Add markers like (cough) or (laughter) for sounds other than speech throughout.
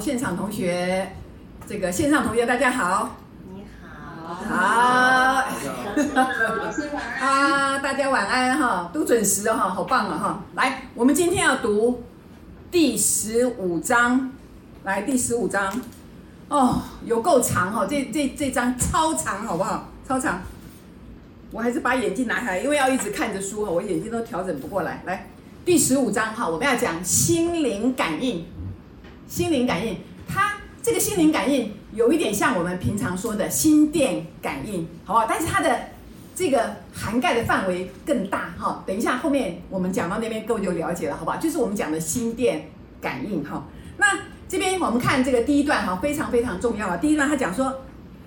现场同学，这个线上同学大家好。你好。好。啊，(laughs) 大家晚安哈，都准时哈，好棒啊哈。来，我们今天要读第十五章，来第十五章。哦，有够长哈，这这这章超长，好不好？超长。我还是把眼镜拿下来，因为要一直看着书哈，我眼睛都调整不过来。来，第十五章哈，我们要讲心灵感应。心灵感应，它这个心灵感应有一点像我们平常说的心电感应，好不好？但是它的这个涵盖的范围更大哈。等一下后面我们讲到那边，各位就了解了，好不好？就是我们讲的心电感应哈。那这边我们看这个第一段哈，非常非常重要啊。第一段他讲说，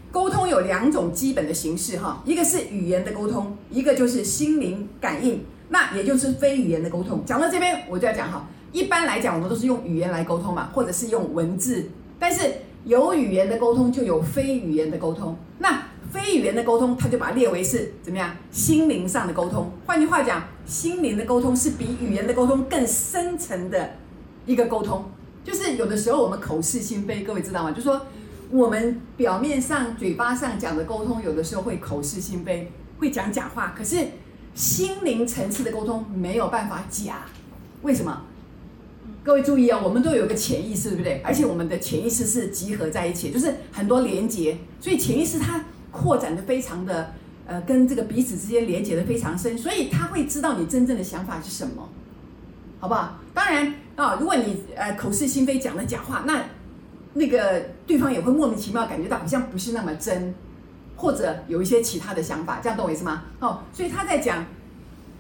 沟通有两种基本的形式哈，一个是语言的沟通，一个就是心灵感应，那也就是非语言的沟通。讲到这边，我就要讲哈。一般来讲，我们都是用语言来沟通嘛，或者是用文字。但是有语言的沟通，就有非语言的沟通。那非语言的沟通，它就把它列为是怎么样？心灵上的沟通。换句话讲，心灵的沟通是比语言的沟通更深层的一个沟通。就是有的时候我们口是心非，各位知道吗？就说我们表面上嘴巴上讲的沟通，有的时候会口是心非，会讲假话。可是心灵层次的沟通没有办法假，为什么？各位注意啊、哦，我们都有个潜意识，对不对？而且我们的潜意识是集合在一起，就是很多连接，所以潜意识它扩展的非常的，呃，跟这个彼此之间连接的非常深，所以他会知道你真正的想法是什么，好不好？当然啊、如果你呃口是心非讲的假话，那那个对方也会莫名其妙感觉到好像不是那么真，或者有一些其他的想法，这样懂我意思吗？哦，所以他在讲。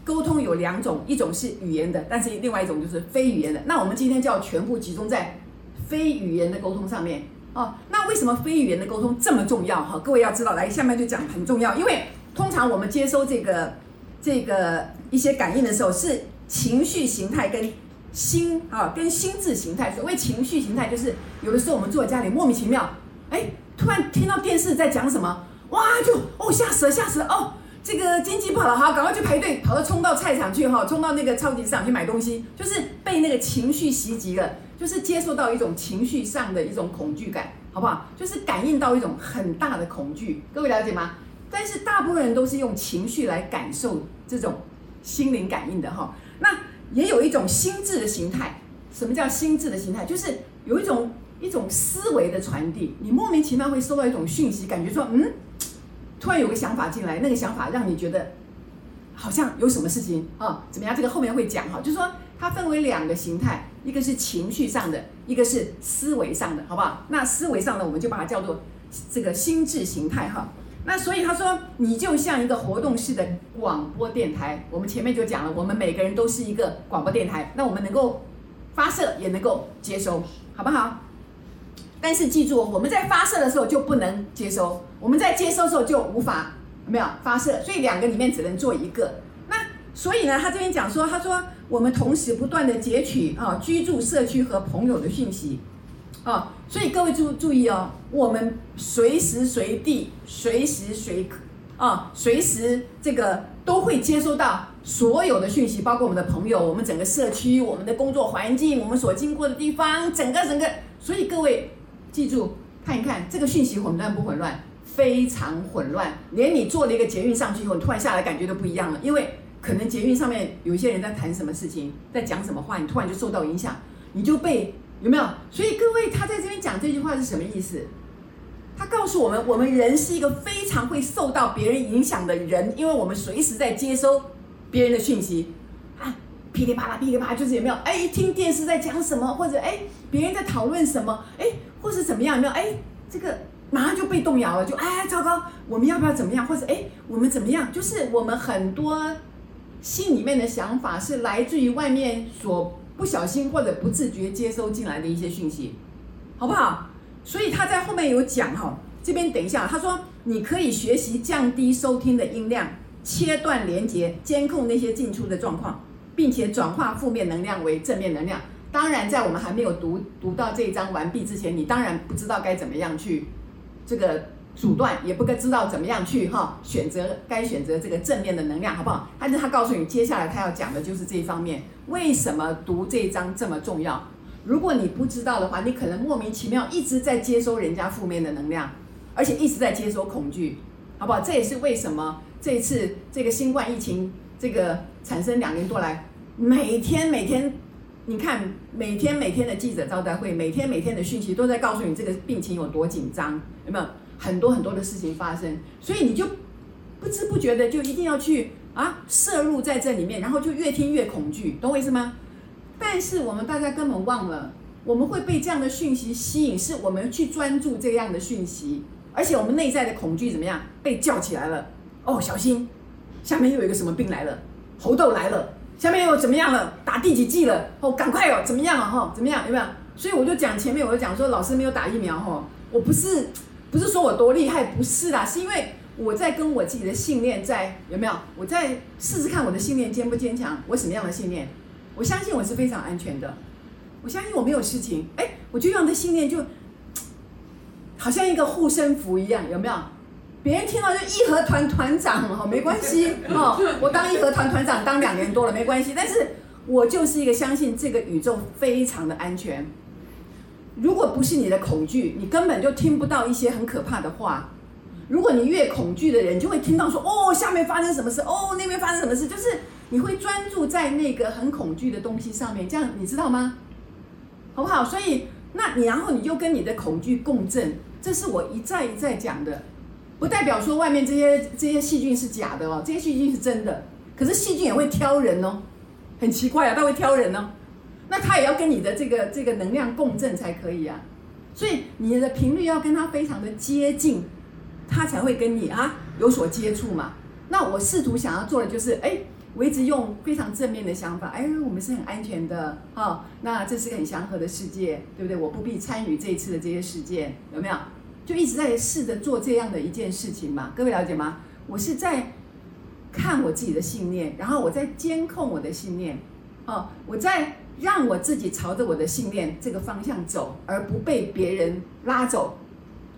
沟通有两种，一种是语言的，但是另外一种就是非语言的。那我们今天就要全部集中在非语言的沟通上面哦。那为什么非语言的沟通这么重要？哈，各位要知道，来下面就讲很重要，因为通常我们接收这个这个一些感应的时候，是情绪形态跟心啊跟心智形态。所谓情绪形态，就是有的时候我们坐在家里莫名其妙，哎，突然听到电视在讲什么，哇，就哦吓死了吓死了哦。这个经济不好了，好，赶快去排队，跑到冲到菜场去哈，冲到那个超级市场去买东西，就是被那个情绪袭击了，就是接受到一种情绪上的一种恐惧感，好不好？就是感应到一种很大的恐惧，各位了解吗？但是大部分人都是用情绪来感受这种心灵感应的哈。那也有一种心智的形态，什么叫心智的形态？就是有一种一种思维的传递，你莫名其妙会收到一种讯息，感觉说嗯。突然有个想法进来，那个想法让你觉得好像有什么事情啊、哦？怎么样？这个后面会讲哈，就是说它分为两个形态，一个是情绪上的，一个是思维上的，好不好？那思维上的我们就把它叫做这个心智形态哈。那所以他说，你就像一个活动式的广播电台，我们前面就讲了，我们每个人都是一个广播电台，那我们能够发射也能够接收，好不好？但是记住，我们在发射的时候就不能接收，我们在接收的时候就无法有没有发射，所以两个里面只能做一个。那所以呢，他这边讲说，他说我们同时不断的截取啊居住社区和朋友的讯息啊，所以各位注注意哦，我们随时随地、随时随刻啊，随时这个都会接收到所有的讯息，包括我们的朋友、我们整个社区、我们的工作环境、我们所经过的地方，整个整个，所以各位。记住，看一看这个讯息混乱不混乱？非常混乱，连你坐了一个捷运上去以后，你突然下来感觉都不一样了。因为可能捷运上面有一些人在谈什么事情，在讲什么话，你突然就受到影响，你就被有没有？所以各位，他在这边讲这句话是什么意思？他告诉我们，我们人是一个非常会受到别人影响的人，因为我们随时在接收别人的讯息啊。噼里啪啦，噼里啪啦，就是有没有？哎，一听电视在讲什么，或者哎，别人在讨论什么？哎，或是怎么样？有没有？哎，这个马上就被动摇了，就哎，糟糕，我们要不要怎么样？或者哎，我们怎么样？就是我们很多心里面的想法是来自于外面所不小心或者不自觉接收进来的一些讯息，好不好？所以他在后面有讲哈，这边等一下，他说你可以学习降低收听的音量，切断连接，监控那些进出的状况。并且转化负面能量为正面能量。当然，在我们还没有读读到这一章完毕之前，你当然不知道该怎么样去这个阻断，也不该知道怎么样去哈选择该选择这个正面的能量，好不好？但是他告诉你，接下来他要讲的就是这一方面。为什么读这一章这么重要？如果你不知道的话，你可能莫名其妙一直在接收人家负面的能量，而且一直在接收恐惧，好不好？这也是为什么这一次这个新冠疫情这个产生两年多来，每天每天，你看每天每天的记者招待会，每天每天的讯息都在告诉你这个病情有多紧张，有没有很多很多的事情发生？所以你就不知不觉的就一定要去啊摄入在这里面，然后就越听越恐惧，懂我意思吗？但是我们大家根本忘了，我们会被这样的讯息吸引，是我们去专注这样的讯息，而且我们内在的恐惧怎么样被叫起来了？哦，小心，下面又有一个什么病来了，猴痘来了，下面又怎么样了？打第几剂了？哦，赶快哦，怎么样啊？哈，怎么样？有没有？所以我就讲前面，我就讲说，老师没有打疫苗哈，我不是不是说我多厉害，不是啦，是因为我在跟我自己的信念在有没有？我在试试看我的信念坚不坚强？我什么样的信念？我相信我是非常安全的，我相信我没有事情。哎，我就用这信念，就好像一个护身符一样，有没有？别人听到就义和团团长哈，没关系 (laughs) 哦。我当义和团团长当两年多了，没关系。但是我就是一个相信这个宇宙非常的安全。如果不是你的恐惧，你根本就听不到一些很可怕的话。如果你越恐惧的人，就会听到说哦，下面发生什么事？哦，那边发生什么事？就是。你会专注在那个很恐惧的东西上面，这样你知道吗？好不好？所以，那你然后你就跟你的恐惧共振，这是我一再一再讲的，不代表说外面这些这些细菌是假的哦，这些细菌是真的。可是细菌也会挑人哦，很奇怪啊，它会挑人哦，那它也要跟你的这个这个能量共振才可以啊。所以你的频率要跟它非常的接近，它才会跟你啊有所接触嘛。那我试图想要做的就是，哎。我一直用非常正面的想法，哎，我们是很安全的，哈、哦，那这是个很祥和的世界，对不对？我不必参与这一次的这些事件，有没有？就一直在试着做这样的一件事情嘛，各位了解吗？我是在看我自己的信念，然后我在监控我的信念，哦，我在让我自己朝着我的信念这个方向走，而不被别人拉走，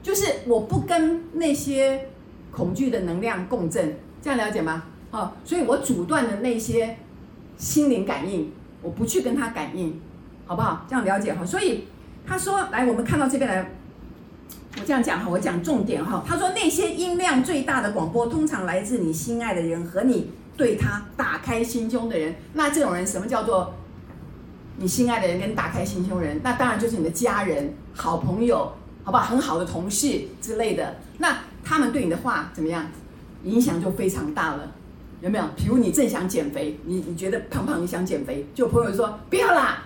就是我不跟那些恐惧的能量共振，这样了解吗？哦，所以我阻断了那些心灵感应，我不去跟他感应，好不好？这样了解哈。所以他说，来，我们看到这边来，我这样讲哈，我讲重点哈。他说，那些音量最大的广播，通常来自你心爱的人和你对他打开心胸的人。那这种人，什么叫做你心爱的人跟打开心胸人？那当然就是你的家人、好朋友，好不好？很好的同事之类的。那他们对你的话怎么样？影响就非常大了。有没有？比如你正想减肥，你你觉得胖胖，你想减肥，就朋友说不要啦，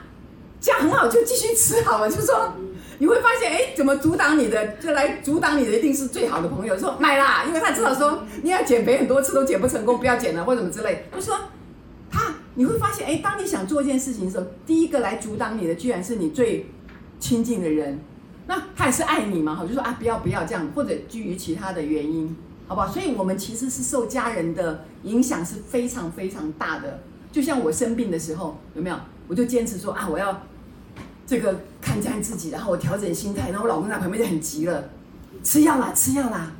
这样很好，就继续吃好了。就说你会发现，哎，怎么阻挡你的，就来阻挡你的一定是最好的朋友。说买啦，因为他知道说你要减肥很多次都减不成功，不要减了或者什么之类。就说他你会发现，哎，当你想做一件事情的时候，第一个来阻挡你的，居然是你最亲近的人。那他也是爱你嘛？好，就说啊，不要不要这样，或者基于其他的原因。好不好？所以，我们其实是受家人的影响是非常非常大的。就像我生病的时候，有没有？我就坚持说啊，我要这个看看自己，然后我调整心态。然后我老公在旁边就很急了，吃药啦，吃药啦，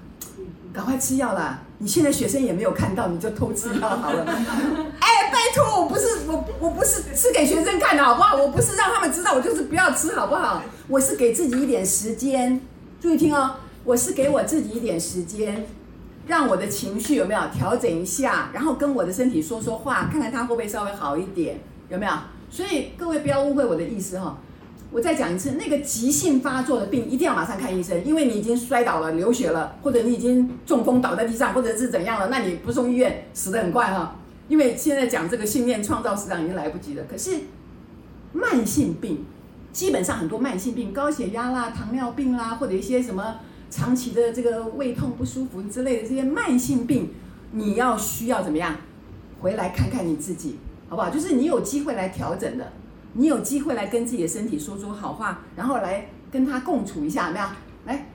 赶快吃药啦！你现在学生也没有看到，你就偷吃药好了。(laughs) 哎，拜托，我不是我我不是吃给学生看的好不好？我不是让他们知道，我就是不要吃好不好？我是给自己一点时间，注意听哦，我是给我自己一点时间。让我的情绪有没有调整一下，然后跟我的身体说说话，看看它会不会稍微好一点，有没有？所以各位不要误会我的意思哈。我再讲一次，那个急性发作的病一定要马上看医生，因为你已经摔倒了、流血了，或者你已经中风倒在地上，或者是怎样了，那你不送医院死得很快哈。因为现在讲这个信念创造实际上已经来不及了。可是慢性病，基本上很多慢性病，高血压啦、糖尿病啦，或者一些什么。长期的这个胃痛不舒服之类的这些慢性病，你要需要怎么样？回来看看你自己，好不好？就是你有机会来调整的，你有机会来跟自己的身体说说好话，然后来跟他共处一下，怎么样？来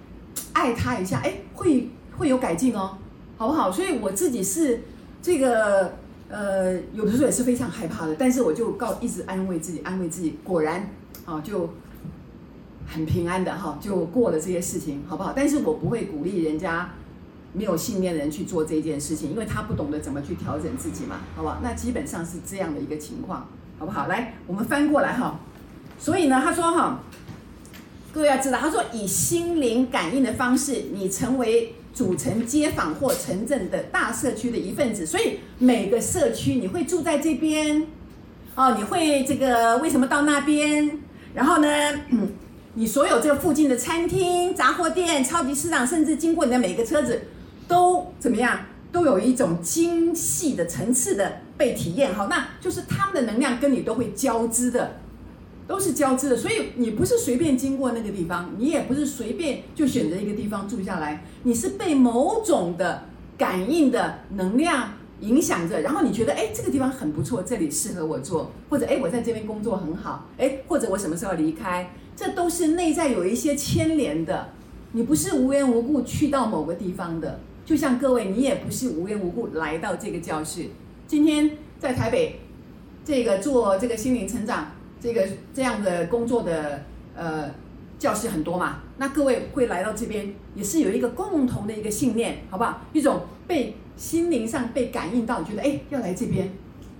爱他一下，哎，会会有改进哦，好不好？所以我自己是这个呃，有的时候也是非常害怕的，但是我就告一直安慰自己，安慰自己，果然啊就。很平安的哈，就过了这些事情，好不好？但是我不会鼓励人家没有信念的人去做这件事情，因为他不懂得怎么去调整自己嘛，好不好？那基本上是这样的一个情况，好不好？来，我们翻过来哈，所以呢，他说哈，各位要知道，他说以心灵感应的方式，你成为组成街坊或城镇的大社区的一份子。所以每个社区你会住在这边，哦，你会这个为什么到那边？然后呢，(clears throat) 你所有这个附近的餐厅、杂货店、超级市场，甚至经过你的每个车子，都怎么样？都有一种精细的层次的被体验。好，那就是他们的能量跟你都会交织的。都是交织的，所以你不是随便经过那个地方，你也不是随便就选择一个地方住下来，你是被某种的感应的能量影响着，然后你觉得，哎，这个地方很不错，这里适合我做，或者，哎，我在这边工作很好，哎，或者我什么时候离开，这都是内在有一些牵连的，你不是无缘无故去到某个地方的，就像各位，你也不是无缘无故来到这个教室，今天在台北，这个做这个心灵成长。这个这样的工作的呃教室很多嘛，那各位会来到这边，也是有一个共同的一个信念，好不好？一种被心灵上被感应到，觉得哎要来这边，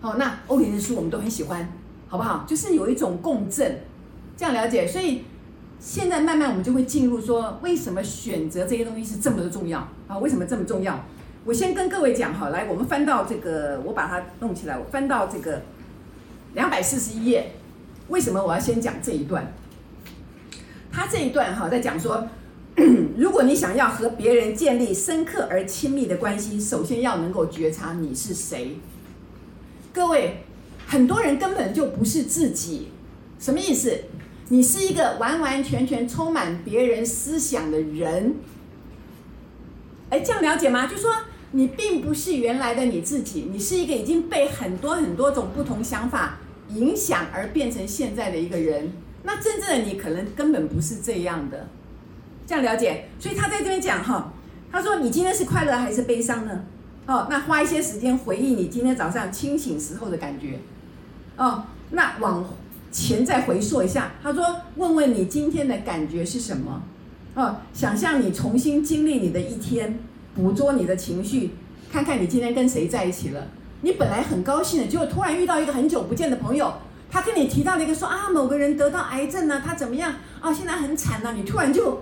好，那欧林的书我们都很喜欢，好不好？就是有一种共振，这样了解。所以现在慢慢我们就会进入说，为什么选择这些东西是这么的重要啊？为什么这么重要？我先跟各位讲哈，来，我们翻到这个，我把它弄起来，我翻到这个两百四十一页。为什么我要先讲这一段？他这一段哈，在讲说，(clears throat) 如果你想要和别人建立深刻而亲密的关系，首先要能够觉察你是谁。各位，很多人根本就不是自己，什么意思？你是一个完完全全充满别人思想的人。哎，这样了解吗？就说你并不是原来的你自己，你是一个已经被很多很多种不同想法。影响而变成现在的一个人，那真正的你可能根本不是这样的，这样了解？所以他在这边讲哈，他说你今天是快乐还是悲伤呢？哦，那花一些时间回忆你今天早上清醒时候的感觉，哦，那往前再回溯一下，他说问问你今天的感觉是什么？哦，想象你重新经历你的一天，捕捉你的情绪，看看你今天跟谁在一起了。你本来很高兴的，结果突然遇到一个很久不见的朋友，他跟你提到了一个说啊，某个人得到癌症了，他怎么样啊？现在很惨了，你突然就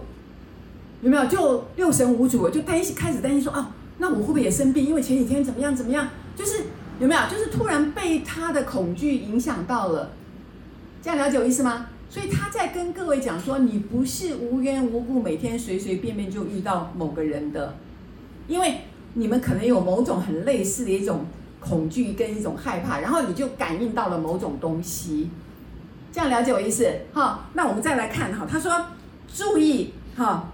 有没有就六神无主，就担心开始担心说啊，那我会不会也生病？因为前几天怎么样怎么样，就是有没有就是突然被他的恐惧影响到了，这样了解我意思吗？所以他在跟各位讲说，你不是无缘无故每天随随便便就遇到某个人的，因为你们可能有某种很类似的一种。恐惧跟一种害怕，然后你就感应到了某种东西，这样了解我意思？好，那我们再来看哈，他说注意哈，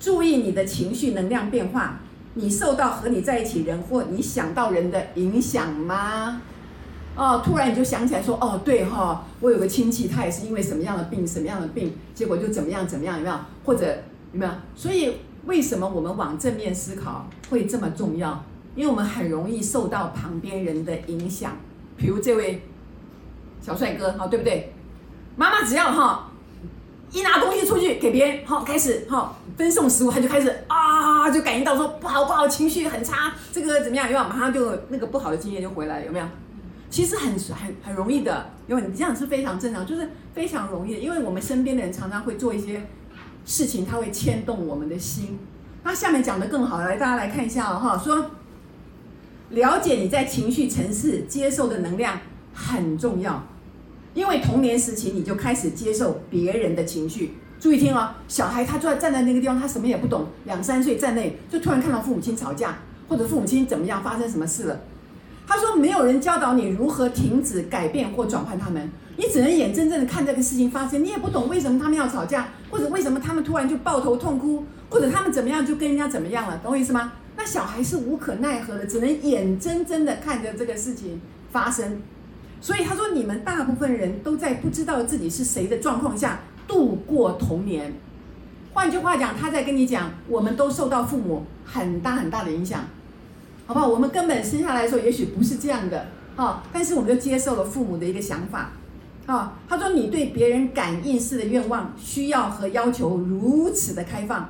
注意你的情绪能量变化，你受到和你在一起人或你想到人的影响吗？哦，突然你就想起来说，哦，对哈，我有个亲戚，他也是因为什么样的病，什么样的病，结果就怎么样怎么样，有没有？或者有没有？所以为什么我们往正面思考会这么重要？因为我们很容易受到旁边人的影响，比如这位小帅哥，哈，对不对？妈妈只要哈一拿东西出去给别人，好开始哈分送食物，他就开始啊，就感应到说不好不好，情绪很差，这个怎么样？有没有？马上就那个不好的经验就回来了，有没有？其实很很很容易的，因为你这样是非常正常，就是非常容易的，因为我们身边的人常常会做一些事情，它会牵动我们的心。那下面讲的更好，来大家来看一下哦，哈，说。了解你在情绪层次接受的能量很重要，因为童年时期你就开始接受别人的情绪。注意听哦，小孩他就站在那个地方，他什么也不懂，两三岁在那里，就突然看到父母亲吵架，或者父母亲怎么样，发生什么事了。他说没有人教导你如何停止、改变或转换他们，你只能眼睁睁的看这个事情发生，你也不懂为什么他们要吵架，或者为什么他们突然就抱头痛哭，或者他们怎么样就跟人家怎么样了，懂我意思吗？那小孩是无可奈何的，只能眼睁睁的看着这个事情发生。所以他说，你们大部分人都在不知道自己是谁的状况下度过童年。换句话讲，他在跟你讲，我们都受到父母很大很大的影响，好不好？我们根本生下来的时候也许不是这样的，啊，但是我们就接受了父母的一个想法，啊，他说你对别人感应式的愿望、需要和要求如此的开放。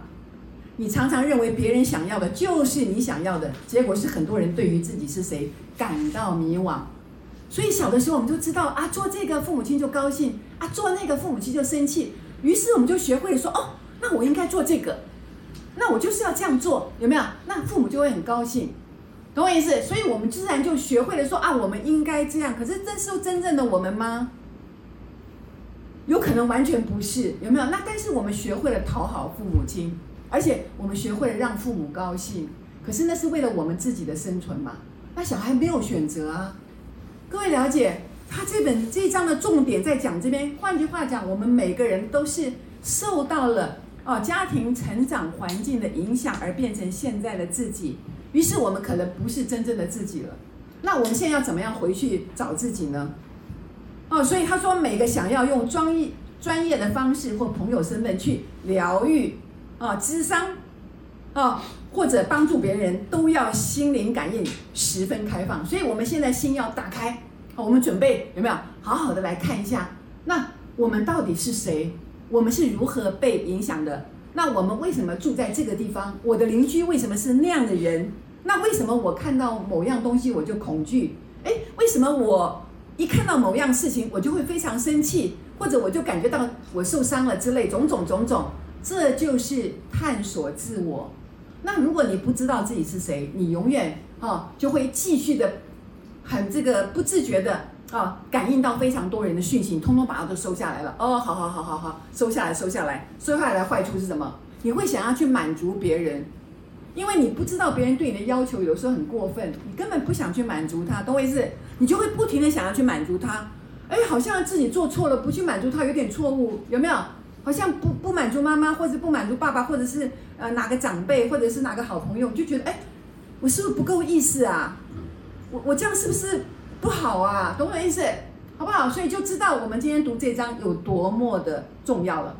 你常常认为别人想要的就是你想要的，结果是很多人对于自己是谁感到迷惘。所以小的时候我们就知道啊，做这个父母亲就高兴啊，做那个父母亲就生气。于是我们就学会了说哦，那我应该做这个，那我就是要这样做，有没有？那父母就会很高兴，懂我意思？所以我们自然就学会了说啊，我们应该这样。可是这是真正的我们吗？有可能完全不是，有没有？那但是我们学会了讨好父母亲，而且我们学会了让父母高兴。可是那是为了我们自己的生存嘛？那小孩没有选择啊。各位了解？他这本这一章的重点在讲这边，换句话讲，我们每个人都是受到了哦家庭成长环境的影响而变成现在的自己，于是我们可能不是真正的自己了。那我们现在要怎么样回去找自己呢？哦，所以他说，每个想要用专业专业的方式或朋友身份去疗愈啊、咨商啊，或者帮助别人，都要心灵感应十分开放。所以我们现在心要打开。我们准备有没有好好的来看一下？那我们到底是谁？我们是如何被影响的？那我们为什么住在这个地方？我的邻居为什么是那样的人？那为什么我看到某样东西我就恐惧？诶，为什么我一看到某样事情我就会非常生气，或者我就感觉到我受伤了之类种种种种？这就是探索自我。那如果你不知道自己是谁，你永远啊就会继续的。很这个不自觉的啊，感应到非常多人的讯息，通通把它都收下来了。哦，好好好好好，收下来收下来，收下来的坏处是什么？你会想要去满足别人，因为你不知道别人对你的要求有时候很过分，你根本不想去满足他，懂我意思？你就会不停的想要去满足他。哎，好像自己做错了，不去满足他有点错误，有没有？好像不不满足妈妈，或者不满足爸爸，或者是呃哪个长辈，或者是哪个好朋友，就觉得哎，我是不是不够意思啊？我我这样是不是不好啊？懂我意思，好不好？所以就知道我们今天读这章有多么的重要了。